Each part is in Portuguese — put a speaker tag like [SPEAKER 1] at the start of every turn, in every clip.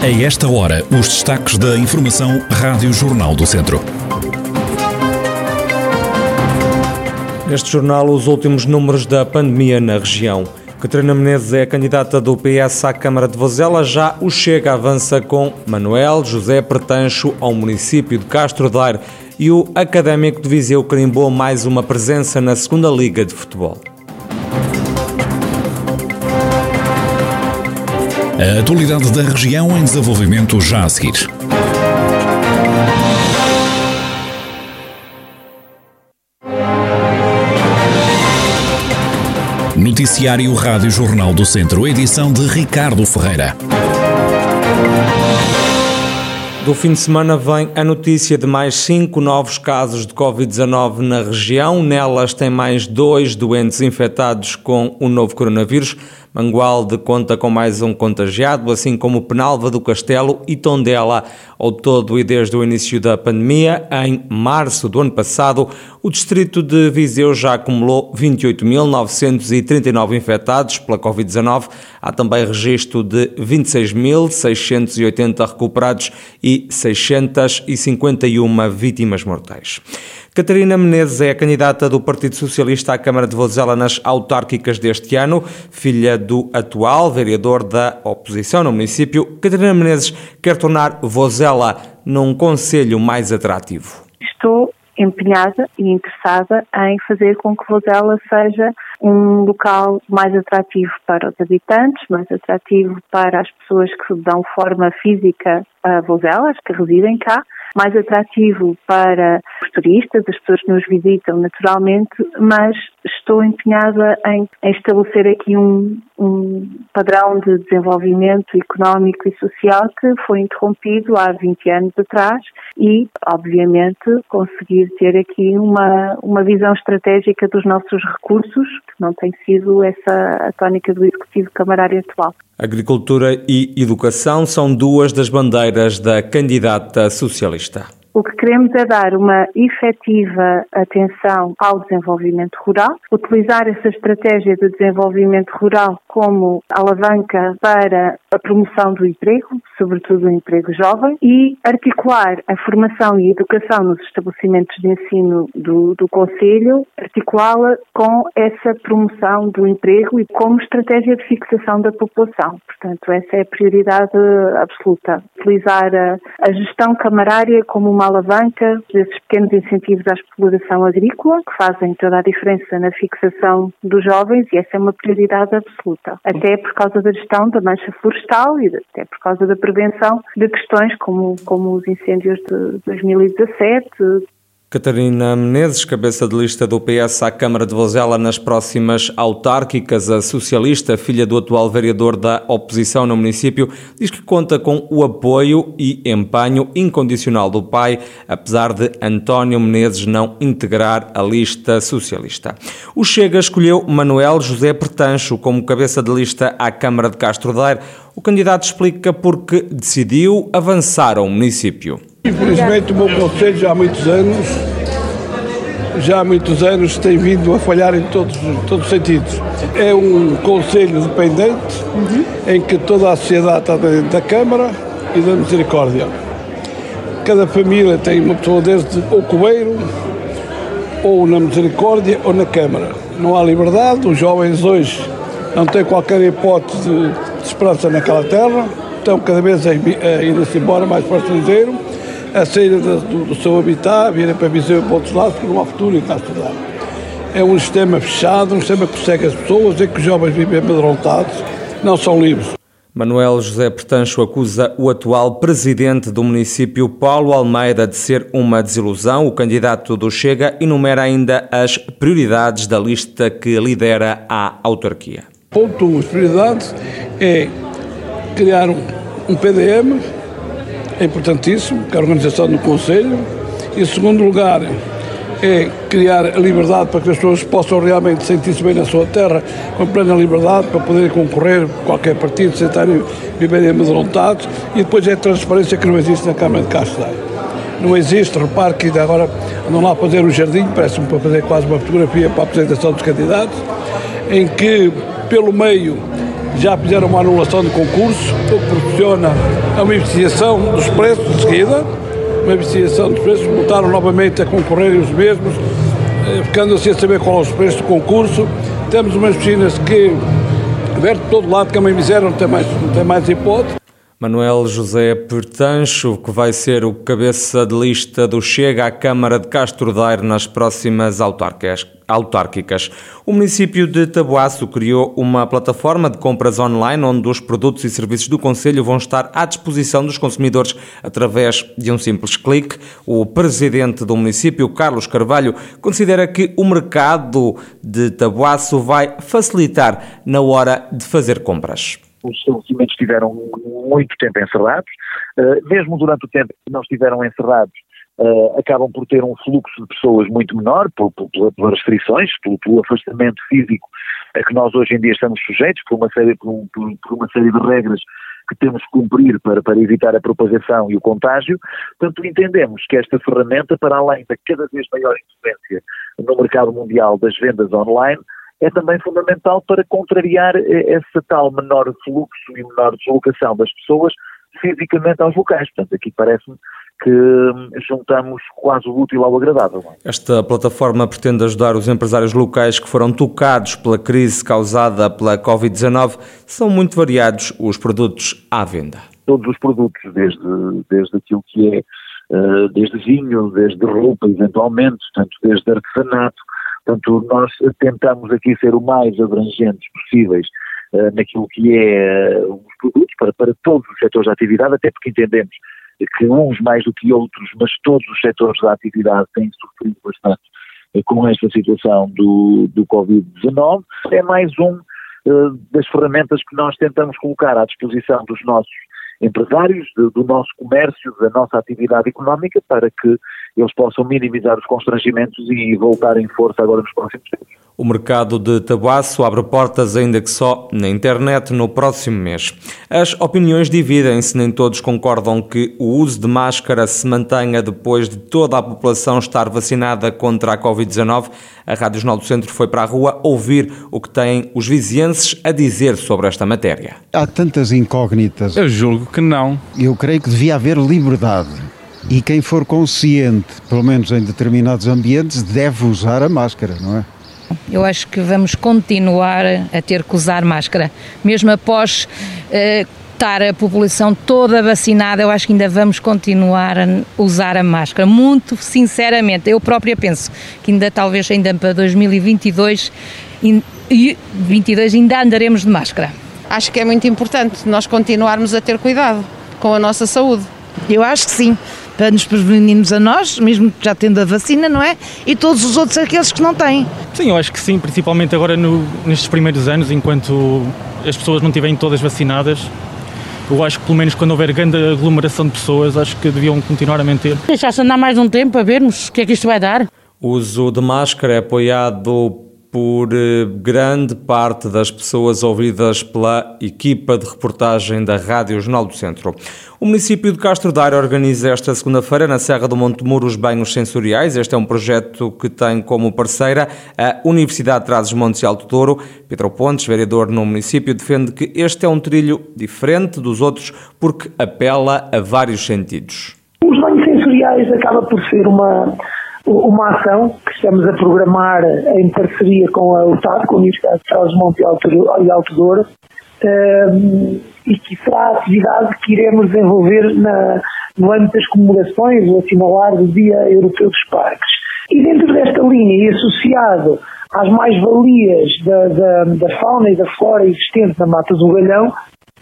[SPEAKER 1] A esta hora, os destaques da Informação Rádio Jornal do Centro.
[SPEAKER 2] Neste jornal, os últimos números da pandemia na região. Catarina Menezes é a candidata do PS à Câmara de Vozela. Já o Chega avança com Manuel José Pretancho ao município de Castro Daire e o Académico de Viseu carimbou mais uma presença na segunda Liga de Futebol.
[SPEAKER 1] A atualidade da região em desenvolvimento já a seguir. Noticiário Rádio Jornal do Centro, edição de Ricardo Ferreira.
[SPEAKER 2] Do fim de semana vem a notícia de mais cinco novos casos de Covid-19 na região. Nelas tem mais dois doentes infectados com o novo coronavírus. Mangualde conta com mais um contagiado, assim como Penalva do Castelo e Tondela. Ao todo e desde o início da pandemia, em março do ano passado, o distrito de Viseu já acumulou 28.939 infectados pela Covid-19. Há também registro de 26.680 recuperados e 651 vítimas mortais. Catarina Menezes é a candidata do Partido Socialista à Câmara de Vozela nas autárquicas deste ano, filha do atual vereador da oposição no município. Catarina Menezes quer tornar Vozela num conselho mais atrativo.
[SPEAKER 3] Estou empenhada e interessada em fazer com que Vozela seja um local mais atrativo para os habitantes, mais atrativo para as pessoas que dão forma física a Vozelas, que residem cá, mais atrativo para os turistas, as pessoas que nos visitam naturalmente, mas estou empenhada em, em estabelecer aqui um, um, padrão de desenvolvimento económico e social que foi interrompido há 20 anos atrás e, obviamente, conseguir ter aqui uma, uma visão estratégica dos nossos recursos, que não tem sido essa a tónica do Executivo Camarário atual.
[SPEAKER 2] Agricultura e educação são duas das bandeiras da candidata socialista.
[SPEAKER 3] O que queremos é dar uma efetiva atenção ao desenvolvimento rural, utilizar essa estratégia de desenvolvimento rural como alavanca para a promoção do emprego, sobretudo o emprego jovem, e articular a formação e educação nos estabelecimentos de ensino do, do Conselho, articulá-la com essa promoção do emprego e como estratégia de fixação da população. Portanto, essa é a prioridade absoluta. Utilizar a, a gestão camarária como uma alavanca desses pequenos incentivos à exploração agrícola, que fazem toda a diferença na fixação dos jovens, e essa é uma prioridade absoluta. Até por causa da gestão da mancha florestal e até por causa da prevenção de questões como, como os incêndios de 2017,
[SPEAKER 2] Catarina Menezes, cabeça de lista do PS à Câmara de Vozela nas próximas autárquicas, a socialista, filha do atual vereador da oposição no município, diz que conta com o apoio e empenho incondicional do pai, apesar de António Menezes não integrar a lista socialista. O Chega escolheu Manuel José Pertancho como cabeça de lista à Câmara de Castro Daire. O candidato explica porque decidiu avançar ao município.
[SPEAKER 4] Infelizmente o meu conselho já há muitos anos, já há muitos anos tem vindo a falhar em todos, todos os sentidos. É um conselho dependente uhum. em que toda a sociedade está dentro da Câmara e da Misericórdia. Cada família tem uma pessoa desde o Cobeiro, ou na Misericórdia, ou na Câmara. Não há liberdade, os jovens hoje não têm qualquer hipótese de, esperança naquela terra, estão cada vez a, a ir-se embora mais para o estrangeiro a sair do, do, seu habitat, virem para Viseu e para outros lados, porque não há futuro e está a estudar. É um sistema fechado, um sistema que persegue as pessoas, em que os jovens vivem amedrontados, não são livres.
[SPEAKER 2] Manuel José Pertancho acusa o atual presidente do município, Paulo Almeida, de ser uma desilusão. O candidato do Chega enumera ainda as prioridades da lista que lidera a autarquia.
[SPEAKER 4] Ponto 1. Um, as prioridades é criar um, um PDM é importantíssimo, que é a organização do Conselho. E, em segundo lugar, é criar a liberdade para que as pessoas possam realmente sentir-se bem na sua terra, com plena liberdade, para poderem concorrer qualquer partido, sem estarem viverem amedrontados. E depois é a transparência que não existe na Câmara de Castro Não existe, repare que ainda agora andam lá a fazer um jardim, parece-me para fazer quase uma fotografia para a apresentação dos candidatos, em que pelo meio já fizeram uma anulação de concurso, o que proporciona uma investigação dos preços de seguida, uma investigação dos preços, voltaram novamente a concorrerem os mesmos, eh, ficando assim a saber qual é os preços do concurso. Temos umas piscinas que verde de todo lado, que a mãe miséria não tem mais, não tem mais hipótese.
[SPEAKER 2] Manuel José Pertancho, que vai ser o cabeça de lista do Chega à Câmara de Castro Daire nas próximas autárquicas. O município de Tabuaço criou uma plataforma de compras online onde os produtos e serviços do Conselho vão estar à disposição dos consumidores através de um simples clique. O presidente do município, Carlos Carvalho, considera que o mercado de Tabuaço vai facilitar na hora de fazer compras
[SPEAKER 5] os estabelecimentos estiveram muito tempo encerrados, uh, mesmo durante o tempo que não estiveram encerrados, uh, acabam por ter um fluxo de pessoas muito menor, por, por, pelas restrições, pelo, afastamento físico a que nós hoje em dia estamos sujeitos, por uma série, por, por uma série de regras que temos que cumprir para, para evitar a propagação e o contágio. Portanto, entendemos que esta ferramenta, para além da cada vez maior influência no mercado mundial das vendas online, é também fundamental para contrariar eh, esse tal menor fluxo e menor deslocação das pessoas fisicamente aos locais. Portanto, aqui parece-me que hum, juntamos quase o útil ao agradável.
[SPEAKER 2] É? Esta plataforma pretende ajudar os empresários locais que foram tocados pela crise causada pela Covid-19. São muito variados os produtos à venda.
[SPEAKER 5] Todos os produtos, desde, desde aquilo que é, eh, desde vinho, desde roupa, eventualmente, portanto, desde artesanato, Portanto, nós tentamos aqui ser o mais abrangentes possíveis uh, naquilo que é uh, os produtos para, para todos os setores da atividade, até porque entendemos que uns mais do que outros, mas todos os setores da atividade têm sofrido bastante uh, com esta situação do, do Covid-19. É mais um das ferramentas que nós tentamos colocar à disposição dos nossos empresários, do, do nosso comércio, da nossa atividade económica, para que eles possam minimizar os constrangimentos e voltar em força agora nos próximos tempos.
[SPEAKER 2] O mercado de tabaço abre portas, ainda que só na internet, no próximo mês. As opiniões dividem-se, nem todos concordam que o uso de máscara se mantenha depois de toda a população estar vacinada contra a Covid-19. A Rádio Jornal do Centro foi para a rua ouvir o que têm os vizienses a dizer sobre esta matéria.
[SPEAKER 6] Há tantas incógnitas.
[SPEAKER 7] Eu julgo que não.
[SPEAKER 6] Eu creio que devia haver liberdade. E quem for consciente, pelo menos em determinados ambientes, deve usar a máscara, não é?
[SPEAKER 8] Eu acho que vamos continuar a ter que usar máscara, mesmo após uh, estar a população toda vacinada, eu acho que ainda vamos continuar a usar a máscara. Muito sinceramente, eu própria penso que ainda talvez ainda para 2022 e 22 ainda andaremos de máscara.
[SPEAKER 9] Acho que é muito importante nós continuarmos a ter cuidado com a nossa saúde.
[SPEAKER 10] Eu acho que sim para nos prevenirmos a nós, mesmo já tendo a vacina, não é? E todos os outros aqueles que não têm.
[SPEAKER 7] Sim, eu acho que sim, principalmente agora no, nestes primeiros anos, enquanto as pessoas não estiverem todas vacinadas. Eu acho que pelo menos quando houver grande aglomeração de pessoas, acho que deviam continuar a manter.
[SPEAKER 10] Deixar-se andar mais um tempo a vermos o que é que isto vai dar.
[SPEAKER 2] O uso de máscara é apoiado por eh, grande parte das pessoas ouvidas pela equipa de reportagem da Rádio Jornal do Centro. O município de Castro Daire organiza esta segunda-feira na Serra do Monte Muro os banhos sensoriais. Este é um projeto que tem como parceira a Universidade de Trás-os-Montes e Alto Douro. Pedro Pontes, vereador no município, defende que este é um trilho diferente dos outros porque apela a vários sentidos.
[SPEAKER 11] Os banhos sensoriais acaba por ser uma uma ação que estamos a programar em parceria com a UTAD, com a Universidade de Trás-Monte e Alto Douro, ehm, e que será a atividade que iremos desenvolver na, no âmbito das comemorações, o assinalar do Dia Europeu dos Parques. E dentro desta linha e associado às mais-valias da, da, da, fauna e da flora existente na Mata do Galhão,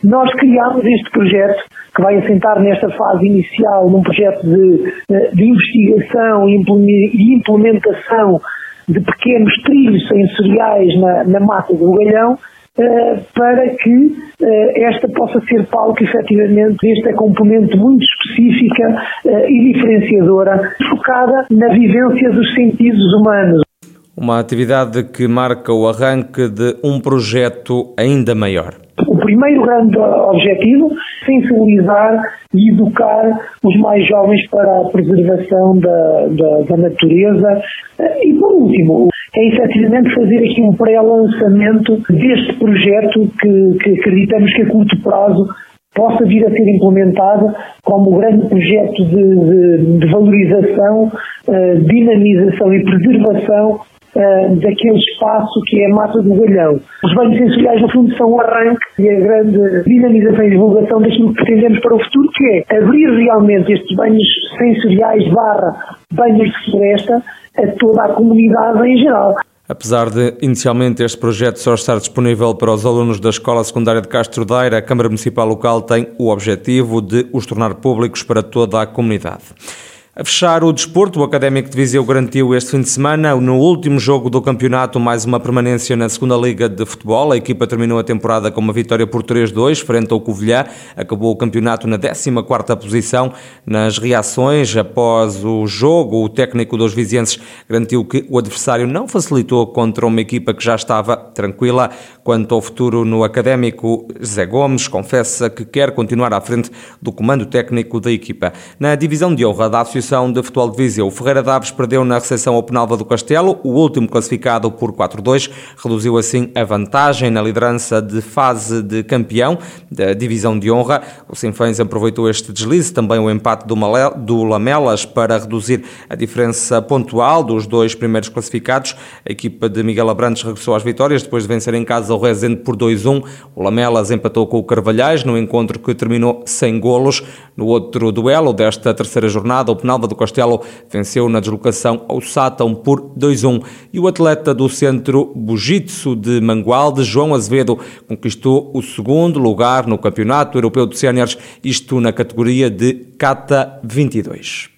[SPEAKER 11] nós criámos este projeto que vai assentar nesta fase inicial num projeto de, de investigação e implementação de pequenos trilhos sensoriais na, na mata do galhão, Uh, para que uh, esta possa ser palco, efetivamente, desta componente muito específica e diferenciadora, focada na vivência dos sentidos humanos.
[SPEAKER 2] Uma atividade que marca o arranque de um projeto ainda maior.
[SPEAKER 11] Primeiro grande objetivo sensibilizar e educar os mais jovens para a preservação da, da, da natureza. E, por último, é efetivamente fazer aqui um pré-lançamento deste projeto que, que acreditamos que a curto prazo possa vir a ser implementada como grande projeto de, de, de valorização, uh, dinamização e preservação uh, daquele espaço que é a massa do galhão. Os banhos sensoriais, no fundo, são o arranque e a grande dinamização e divulgação daquilo que pretendemos para o futuro, que é abrir realmente estes banhos sensoriais barra banhos de floresta a toda a comunidade em geral.
[SPEAKER 2] Apesar de inicialmente este projeto só estar disponível para os alunos da Escola Secundária de Castro Daire, a Câmara Municipal Local tem o objetivo de os tornar públicos para toda a comunidade. A fechar o desporto, o Académico de Viseu garantiu este fim de semana, no último jogo do campeonato, mais uma permanência na segunda Liga de Futebol. A equipa terminou a temporada com uma vitória por 3-2 frente ao Covilhã. Acabou o campeonato na 14ª posição. Nas reações após o jogo, o técnico dos vizienses garantiu que o adversário não facilitou contra uma equipa que já estava tranquila. Quanto ao futuro no Académico, Zé Gomes confessa que quer continuar à frente do comando técnico da equipa. Na divisão de honra da Associação Associação de Futebol de Viseu. O Ferreira Daves perdeu na recepção ao Penalva do Castelo, o último classificado por 4-2, reduziu assim a vantagem na liderança de fase de campeão da divisão de honra. O Sinfãs aproveitou este deslize, também o empate do, Malé, do Lamelas para reduzir a diferença pontual dos dois primeiros classificados. A equipa de Miguel Abrantes regressou às vitórias depois de vencer em casa o Rezende por 2-1. O Lamelas empatou com o Carvalhais no encontro que terminou sem golos. No outro duelo desta terceira jornada, o Penal Penalva do Castelo venceu na deslocação ao Sátão por 2-1 e o atleta do centro Bujitsu de Mangualde, João Azevedo, conquistou o segundo lugar no Campeonato Europeu de Séniores, isto na categoria de Kata 22.